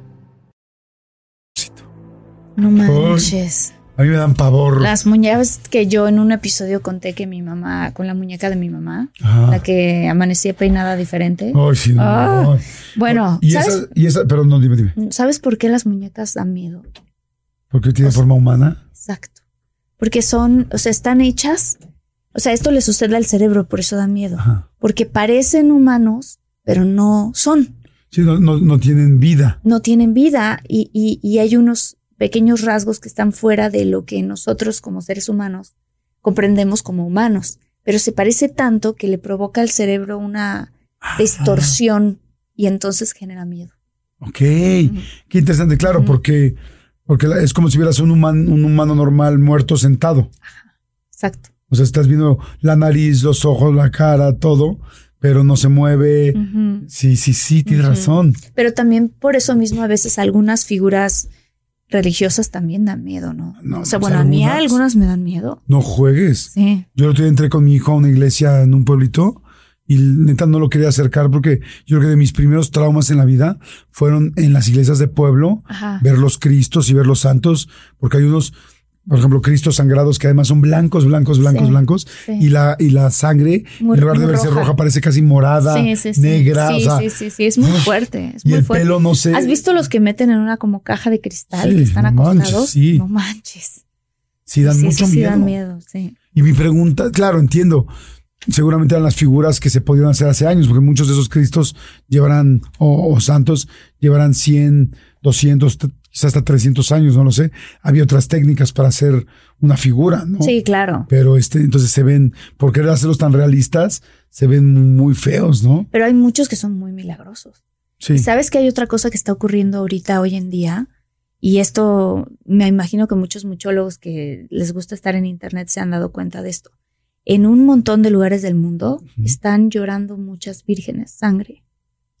Speaker 2: No manches.
Speaker 1: A mí me dan pavor.
Speaker 2: Las muñecas que yo en un episodio conté que mi mamá, con la muñeca de mi mamá,
Speaker 1: Ajá.
Speaker 2: la que amanecía peinada diferente.
Speaker 1: Ay, sí, no,
Speaker 2: Ah.
Speaker 1: no.
Speaker 2: Bueno,
Speaker 1: y
Speaker 2: ¿sabes,
Speaker 1: esa, y esa, pero no, dime, dime.
Speaker 2: ¿sabes por qué las muñecas dan miedo?
Speaker 1: Porque tiene forma humana.
Speaker 2: Exacto. Porque son, o sea, están hechas. O sea, esto le sucede al cerebro, por eso dan miedo.
Speaker 1: Ajá.
Speaker 2: Porque parecen humanos, pero no son.
Speaker 1: Sí, no, no, no tienen vida.
Speaker 2: No tienen vida y, y, y hay unos pequeños rasgos que están fuera de lo que nosotros como seres humanos comprendemos como humanos, pero se parece tanto que le provoca al cerebro una distorsión y entonces genera miedo.
Speaker 1: Ok, qué interesante, claro, porque, porque es como si vieras un, human- un humano normal muerto sentado.
Speaker 2: Exacto.
Speaker 1: O sea, estás viendo la nariz, los ojos, la cara, todo, pero no se mueve. Sí, sí, sí, tienes razón.
Speaker 2: Pero también por eso mismo a veces algunas figuras religiosas también dan miedo, ¿no?
Speaker 1: No,
Speaker 2: o sea,
Speaker 1: pues
Speaker 2: bueno, a mí
Speaker 1: algunas.
Speaker 2: algunas me dan miedo.
Speaker 1: No juegues.
Speaker 2: Sí.
Speaker 1: Yo el otro día entré con mi hijo a una iglesia en un pueblito y neta no lo quería acercar porque yo creo que de mis primeros traumas en la vida fueron en las iglesias de pueblo,
Speaker 2: Ajá.
Speaker 1: ver los cristos y ver los santos, porque hay unos, por ejemplo, cristos sangrados que además son blancos, blancos, blancos,
Speaker 2: Sí,
Speaker 1: blancos,
Speaker 2: sí.
Speaker 1: y la y la sangre,
Speaker 2: Muy-
Speaker 1: en lugar de verse roja.
Speaker 2: roja.
Speaker 1: parece casi morada,
Speaker 2: Sí, sí, sí.
Speaker 1: negra,
Speaker 2: Sí,
Speaker 1: o sea,
Speaker 2: sí, sí, sí, es muy fuerte. Es
Speaker 1: y
Speaker 2: muy
Speaker 1: el
Speaker 2: fuerte.
Speaker 1: pelo no sé.
Speaker 2: ¿Has visto los que meten en una como caja de cristal que están
Speaker 1: no manches,
Speaker 2: acostados?
Speaker 1: sí.
Speaker 2: No manches.
Speaker 1: Sí, dan mucho miedo.
Speaker 2: dan miedo, sí.
Speaker 1: Y mi pregunta, claro, entiendo. Seguramente eran las figuras que se podían hacer hace años, porque muchos de esos cristos llevarán, o, o santos, llevarán 100, 200, t- quizás hasta 300 años, no lo sé. Había otras técnicas para hacer una figura, ¿no?
Speaker 2: Sí, claro.
Speaker 1: Pero este, entonces se ven, por querer hacerlos tan realistas, se ven muy feos, ¿no?
Speaker 2: Pero hay muchos que son muy milagrosos.
Speaker 1: Sí.
Speaker 2: Sabes que hay otra cosa que está ocurriendo ahorita, hoy en día, y esto me imagino que muchos muchólogos que les gusta estar en Internet se han dado cuenta de esto. En un montón de lugares del mundo están llorando muchas vírgenes, sangre.
Speaker 1: Ay, eso está tremendo.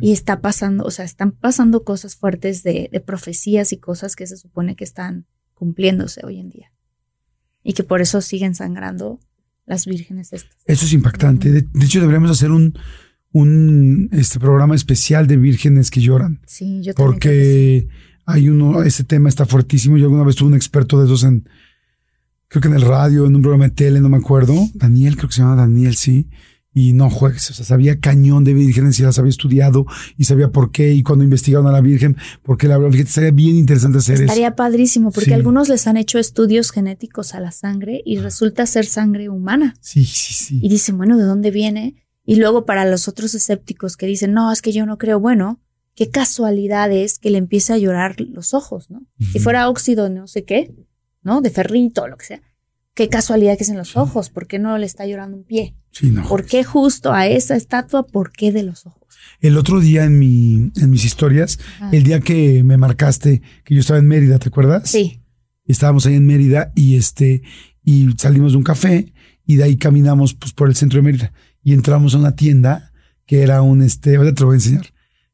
Speaker 2: Y está pasando, o sea, están pasando cosas fuertes de, de profecías y cosas que se supone que están cumpliéndose hoy en día. Y que por eso siguen sangrando las vírgenes estas.
Speaker 1: Eso es impactante. De, de hecho, deberíamos hacer un, un este programa especial de vírgenes que lloran.
Speaker 2: Sí, yo también
Speaker 1: porque hay uno, ese tema está fuertísimo. Yo alguna vez tuve un experto de esos en, creo que en el radio, en un programa de tele, no me acuerdo. Daniel, creo que se llama Daniel, sí. Y no juegues, o sea, sabía cañón de vírgenes y las había estudiado y sabía por qué. Y cuando investigaron a la Virgen, porque la fíjate, sería bien interesante hacer eso.
Speaker 2: Estaría padrísimo porque
Speaker 1: Sí.
Speaker 2: algunos les han hecho estudios genéticos a la sangre y resulta ser sangre humana.
Speaker 1: Sí, sí, sí.
Speaker 2: Y dicen, bueno, ¿de dónde viene? Y luego para los otros escépticos que dicen, no, es que yo no creo, bueno, qué casualidad es que le empiece a llorar los ojos, ¿no? Si fuera óxido de no sé qué, ¿no? De ferrito o lo que sea. Qué casualidad que es en los ojos, ¿por qué no le está llorando un pie?
Speaker 1: Sí, no.
Speaker 2: ¿Por qué justo a esa estatua? ¿Por qué de los ojos?
Speaker 1: El otro día en mi, en mis historias,
Speaker 2: Ajá.
Speaker 1: el día que me marcaste que yo estaba en Mérida, ¿te acuerdas?
Speaker 2: Sí.
Speaker 1: estábamos ahí en Mérida y este y salimos de un café y de ahí caminamos pues por el centro de Mérida y entramos a una tienda que era un este ahora te lo voy a enseñar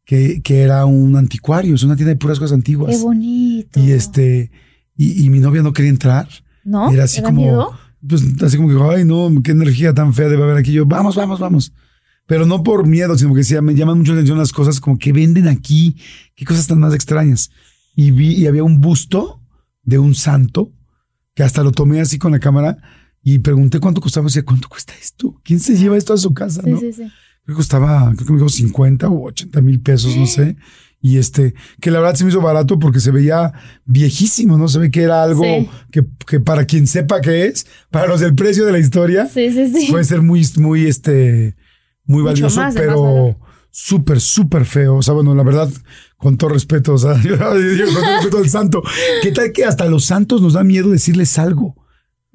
Speaker 1: que, que era un anticuario es una tienda de puras cosas antiguas
Speaker 2: Qué bonito.
Speaker 1: y este y, y mi novia no quería entrar
Speaker 2: ¿No?
Speaker 1: era así
Speaker 2: ¿Te da
Speaker 1: como
Speaker 2: miedo?
Speaker 1: pues así como que ay no qué energía tan fea debe haber aquí yo vamos vamos vamos pero no por miedo sino que decía me llaman mucho la atención las cosas como que venden aquí qué cosas tan más extrañas y vi y había un busto de un santo que hasta lo tomé así con la cámara y pregunté cuánto costaba. Y decía, ¿cuánto cuesta esto? ¿Quién se lleva esto a su casa?
Speaker 2: Sí,
Speaker 1: no?
Speaker 2: sí, sí.
Speaker 1: Creo que costaba, creo que me dijo 50 o 80 mil pesos, no sé. Y este, que la verdad se me hizo barato porque se veía viejísimo, ¿no? Se ve que era algo
Speaker 2: Sí.
Speaker 1: que, que para quien sepa qué es, para los del precio de la historia,
Speaker 2: Sí, sí, sí.
Speaker 1: puede ser muy, muy, este, muy
Speaker 2: Mucho
Speaker 1: valioso,
Speaker 2: más,
Speaker 1: pero súper, súper feo. O sea, bueno, la verdad, con todo respeto, o sea, yo, yo con todo respeto al santo, ¿qué tal que hasta los santos nos da miedo decirles algo?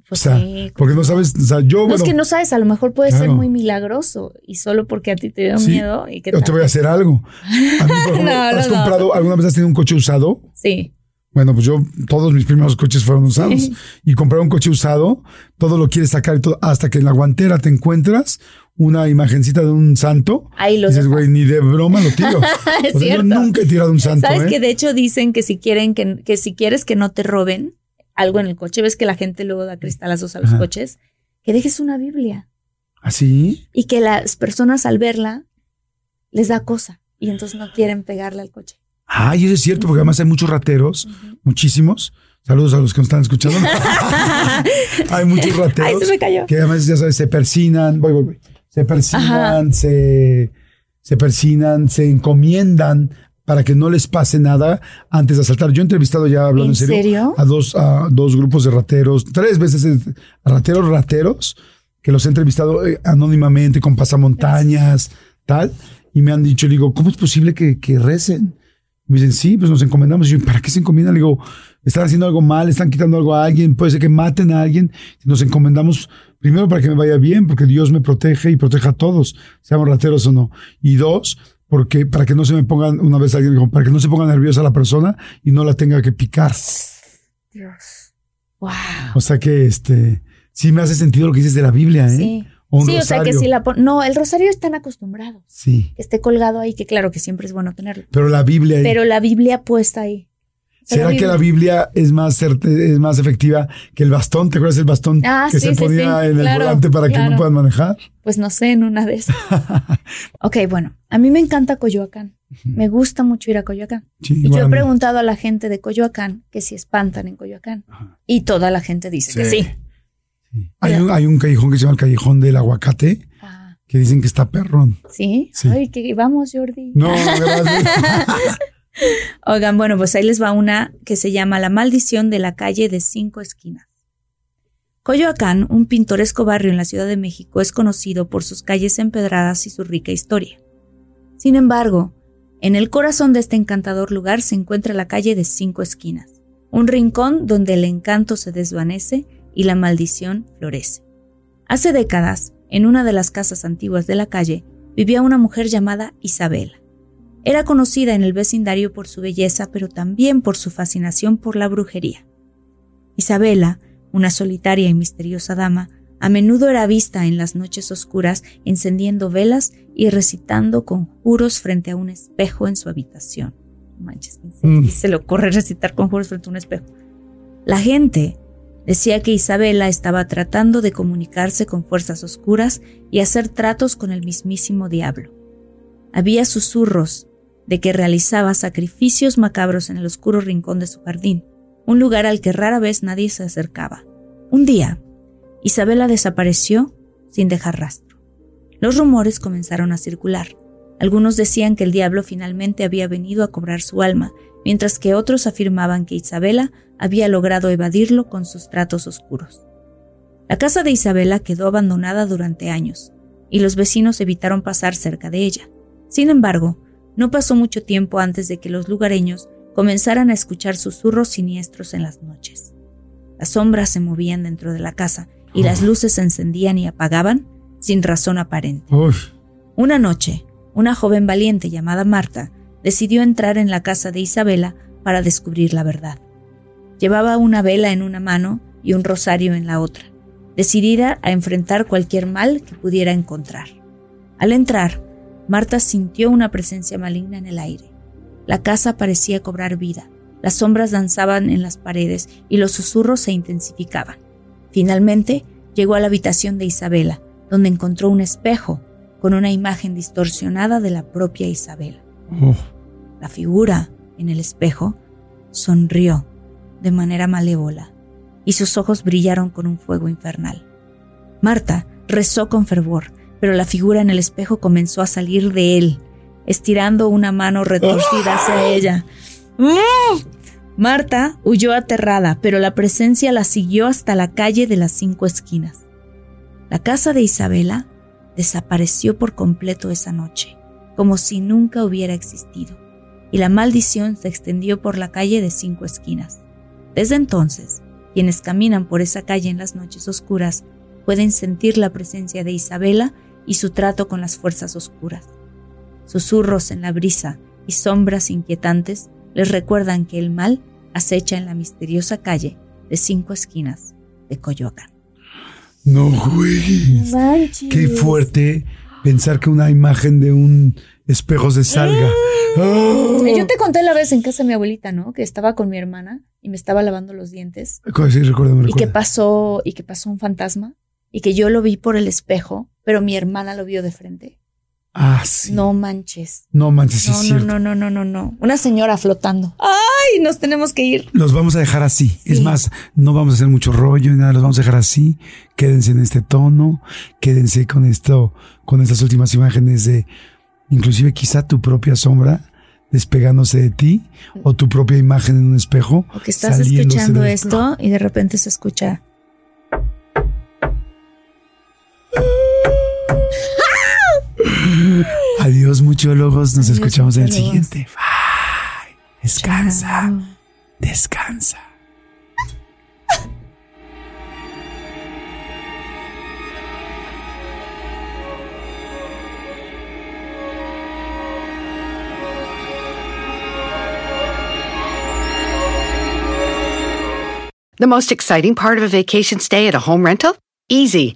Speaker 2: Pues
Speaker 1: o sea,
Speaker 2: sí,
Speaker 1: porque no sabes, o sea, yo,
Speaker 2: No
Speaker 1: bueno,
Speaker 2: es que no sabes, a lo mejor puede ser muy milagroso y solo porque a ti te dio
Speaker 1: Sí.
Speaker 2: miedo y que
Speaker 1: yo te voy a hacer algo. A mí, por ejemplo,
Speaker 2: No,
Speaker 1: ¿has
Speaker 2: no.
Speaker 1: comprado, alguna vez has tenido un coche usado?
Speaker 2: Sí.
Speaker 1: Bueno, pues yo, todos mis primeros coches fueron usados.
Speaker 2: Sí.
Speaker 1: Y comprar un coche usado, todo lo quieres sacar y todo, hasta que en la guantera te encuentras una imagencita de un santo.
Speaker 2: Ahí lo
Speaker 1: dices, güey, ni de broma lo tiro.
Speaker 2: Es
Speaker 1: O sea, yo nunca he tirado un santo.
Speaker 2: Sabes
Speaker 1: ¿eh?
Speaker 2: que de hecho dicen que si quieren que, que si quieres que no te roben algo en el coche, ves que la gente luego da cristalazos a los
Speaker 1: Ajá.
Speaker 2: coches, que dejes una Biblia
Speaker 1: ¿Así?
Speaker 2: y que las personas al verla les da cosa y entonces no quieren pegarle al coche.
Speaker 1: Ay, eso es cierto, porque además hay muchos rateros, muchísimos. Saludos a los que nos están escuchando. hay muchos rateros.
Speaker 2: Ay, se me cayó.
Speaker 1: que además, ya sabes, se persinan, voy, voy, voy. Se persinan, se, se persinan, se encomiendan para que no les pase nada antes de asaltar. Yo he entrevistado ya, hablando en,
Speaker 2: ¿En
Speaker 1: serio,
Speaker 2: serio?
Speaker 1: a dos, a dos grupos de rateros, tres veces rateros, rateros, que los he entrevistado eh, anónimamente con pasamontañas, tal, y me han dicho, le digo, ¿cómo es posible que, que recen? Me dicen, sí, pues nos encomendamos. Y yo, ¿para qué se encomiendan? Le digo, están haciendo algo mal, están quitando algo a alguien, puede ser que maten a alguien. Nos encomendamos primero para que me vaya bien, porque Dios me protege y proteja a todos, seamos rateros o no. Y dos, porque para que no se me pongan, una vez alguien dijo, para que no se ponga nerviosa la persona y no la tenga que picar.
Speaker 2: Dios. Wow.
Speaker 1: O sea que este sí me hace sentido lo que dices de la Biblia, ¿eh?
Speaker 2: Sí.
Speaker 1: O
Speaker 2: sí, o sea que si la No, el rosario están acostumbrados.
Speaker 1: Sí.
Speaker 2: Que esté colgado ahí, que claro que siempre es bueno tenerlo.
Speaker 1: Pero la Biblia.
Speaker 2: Pero la Biblia puesta ahí.
Speaker 1: ¿Será que la Biblia es más certe- es más efectiva que el bastón? ¿Te acuerdas del bastón
Speaker 2: Ah,
Speaker 1: que
Speaker 2: sí,
Speaker 1: se
Speaker 2: sí,
Speaker 1: ponía
Speaker 2: sí.
Speaker 1: en el
Speaker 2: Claro,
Speaker 1: volante para que no puedan manejar?
Speaker 2: Pues no sé, en una de esas. ok, bueno, a mí me encanta Coyoacán. Me gusta mucho ir a Coyoacán. Y yo he preguntado a la gente de Coyoacán que si espantan en Coyoacán. Y toda la gente dice que
Speaker 1: Sí. Hay, un, hay un callejón que se llama el callejón del aguacate
Speaker 2: Ah,
Speaker 1: que dicen que está perrón.
Speaker 2: ¿Sí?
Speaker 1: Sí.
Speaker 2: Ay, que vamos, Jordi.
Speaker 1: No, gracias.
Speaker 2: Oigan, bueno, pues ahí les va una que se llama La maldición de la calle de cinco esquinas. Coyoacán, un pintoresco barrio en la Ciudad de México, es conocido por sus calles empedradas y su rica historia. Sin embargo, en el corazón de este encantador lugar se encuentra la calle de cinco esquinas, un rincón donde el encanto se desvanece y la maldición florece. Hace décadas, en una de las casas antiguas de la calle, vivía una mujer llamada Isabela. Era conocida en el vecindario por su belleza, pero también por su fascinación por la brujería. Isabela, una solitaria y misteriosa dama, a menudo era vista en las noches oscuras encendiendo velas y recitando conjuros frente a un espejo en su habitación. Manches, ¿quién se-
Speaker 1: Mm.
Speaker 2: se le ocurre recitar conjuros frente a un espejo. La gente decía que Isabela estaba tratando de comunicarse con fuerzas oscuras y hacer tratos con el mismísimo diablo. Había susurros de que realizaba sacrificios macabros en el oscuro rincón de su jardín, un lugar al que rara vez nadie se acercaba. Un día, Isabela desapareció sin dejar rastro. Los rumores comenzaron a circular. Algunos decían que el diablo finalmente había venido a cobrar su alma, mientras que otros afirmaban que Isabela había logrado evadirlo con sus tratos oscuros. La casa de Isabela quedó abandonada durante años, y los vecinos evitaron pasar cerca de ella. Sin embargo, no pasó mucho tiempo antes de que los lugareños comenzaran a escuchar susurros siniestros en las noches. Las sombras se movían dentro de la casa y las luces se encendían y apagaban sin razón aparente. Una noche, una joven valiente llamada Marta decidió entrar en la casa de Isabela para descubrir la verdad. Llevaba una vela en una mano y un rosario en la otra, decidida a enfrentar cualquier mal que pudiera encontrar. Al entrar, Marta sintió una presencia maligna en el aire. La casa parecía cobrar vida, las sombras danzaban en las paredes y los susurros se intensificaban. Finalmente, llegó a la habitación de Isabela, donde encontró un espejo con una imagen distorsionada de la propia Isabela.
Speaker 1: oh,
Speaker 2: La figura, en el espejo, sonrió de manera malévola y sus ojos brillaron con un fuego infernal. Marta rezó con fervor, pero la figura en el espejo comenzó a salir de él, estirando una mano retorcida hacia ella. ¡Mm! Marta huyó aterrada, pero la presencia la siguió hasta la calle de las cinco esquinas. La casa de Isabela desapareció por completo esa noche, como si nunca hubiera existido, y la maldición se extendió por la calle de cinco esquinas. Desde entonces, quienes caminan por esa calle en las noches oscuras pueden sentir la presencia de Isabela y su trato con las fuerzas oscuras. Susurros en la brisa y sombras inquietantes les recuerdan que el mal acecha en la misteriosa calle de cinco esquinas de Coyoacán.
Speaker 1: no juegues. Qué fuerte pensar que una imagen de un espejo se salga. ¡Oh!
Speaker 2: Yo te conté la vez en casa de mi abuelita, ¿no? Que estaba con mi hermana y me estaba lavando los dientes
Speaker 1: Sí, recuérdame,
Speaker 2: y que pasó y que pasó un fantasma y que yo lo vi por el espejo, pero mi hermana lo vio de frente.
Speaker 1: Ah, sí.
Speaker 2: No manches.
Speaker 1: No manches,
Speaker 2: No,
Speaker 1: es
Speaker 2: no,
Speaker 1: cierto.
Speaker 2: no, no, no, no, no. Una señora flotando. ¡Ay! Nos tenemos que ir.
Speaker 1: Los vamos a dejar así.
Speaker 2: Sí.
Speaker 1: Es más, no vamos a hacer mucho rollo ni nada, los vamos a dejar así. Quédense en este tono, quédense con esto, con estas últimas imágenes de inclusive quizá tu propia sombra despegándose de ti o tu propia imagen en un espejo.
Speaker 2: O que estás escuchando esto y de repente se escucha. Ah.
Speaker 1: Adiós, muchólogos. Nos
Speaker 2: Adiós,
Speaker 1: escuchamos en el siguiente. Bye. Descansa.
Speaker 2: Chao.
Speaker 1: Descansa.
Speaker 3: The most exciting part of a vacation stay at a home rental? Easy.